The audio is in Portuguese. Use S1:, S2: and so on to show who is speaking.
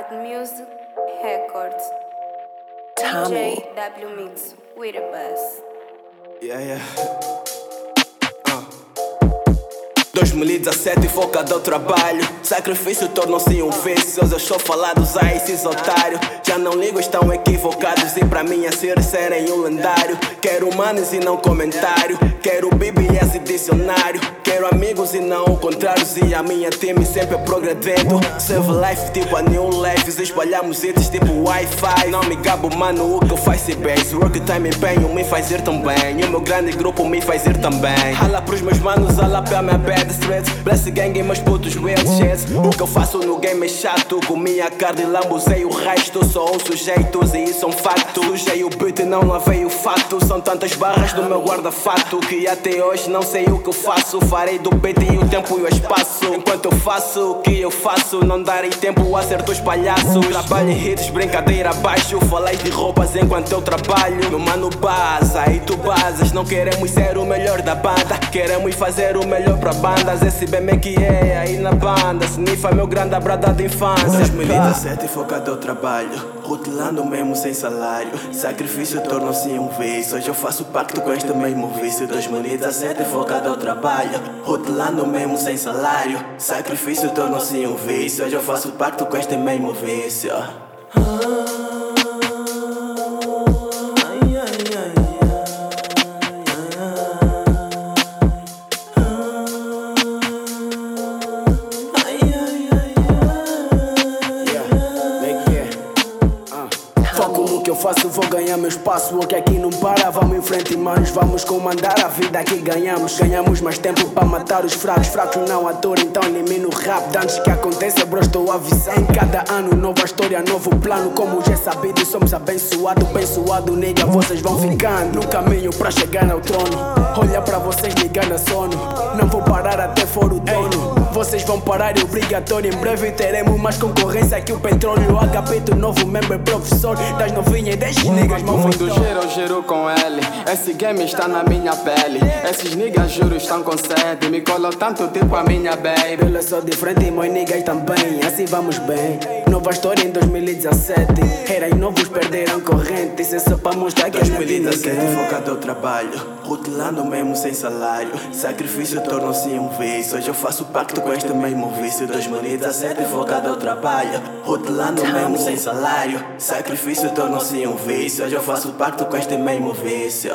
S1: Hard Music Records.
S2: Tommy.
S1: DJ W Mix with a bus.
S3: Yeah, yeah. Ah. 2017 focado ao trabalho. Sacrifício tornou-se um vício. Eu estou falados a esses otários Já não ligo, estão equivocados. E pra mim é ser serem um lendário. Quero manos e não comentário. Quero bíblias e dicionário. Quero amigos e não o contrário. E a minha time sempre progredindo. Save life tipo a new life. Espalhamos itens tipo Wi-Fi. Não me gabo mano, o que eu faço é bem. Work time empenho me faz ir tão bem. E o meu grande grupo me faz ir também Rala pros meus manos, rala pra minha bad streets Bless gang e meus putos real shits O que eu faço no game é chato Com minha carne lambuzei o resto. Sou um sujeitos e isso é um facto Sujei o beat e não lavei o fato. São tantas barras do meu guarda-fato Que até hoje não sei o que eu faço. Farei do beat e o tempo e o espaço Enquanto eu faço o que eu faço? Não darei tempo a ser dos palhaços. Trabalho em hits, brincadeira abaixo. Falei de roupas enquanto eu trabalho. Meu mano baza e tu bazas Não queremos ser o melhor da banda. Queremos fazer o melhor pra bandas. Esse bem é que é aí na banda. Snifa meu grande abrada de infância. 2017 focado ao trabalho Rutilando mesmo sem salário. Sacrifício tornou-se um vício. Hoje eu faço pacto com este mesmo vício. 2017 focado ao trabalho. Rutilando mesmo sem salário. Sacrifício tornou-se um vício. Hoje eu faço pacto com este mesmo vício. Foco que eu faço, vou ganhar meu espaço. O que aqui não para, vamos em frente, manos. Vamos comandar a vida que ganhamos. Ganhamos mais tempo para matar os fracos. Fracos não ator, então elimino rap. Antes que aconteça, bro, estou avisando. Em cada ano, nova história, novo plano. Como já é sabido, somos abençoados. Abençoado, nega, vocês vão ficando no caminho para chegar ao trono. Olha para vocês ligando a sono. Não vou parar até for o dono. Vocês vão parar, é obrigatório. Em breve teremos mais concorrência que o petróleo. HP do novo member, professor das novinhas e desses niggas, mal
S4: gira, eu giro com ele. Esse game está na minha pele. Esses niggas, juro, estão com sede. Me colam tanto tipo a minha baby.
S3: Pela sou diferente e meus niggas também, assim vamos bem. Nova história em 2017. Heróis novos perderam corrente. Isso é só pra mostrar que as querem focado ao trabalho. Rutilando mesmo sem salário. Sacrifício tornou-se um vício. Hoje eu faço pacto com este mesmo vício. 2017 focado ao trabalho. Rutilando mesmo sem salário. Sacrifício tornou-se um vício. Hoje eu faço pacto com este mesmo vício.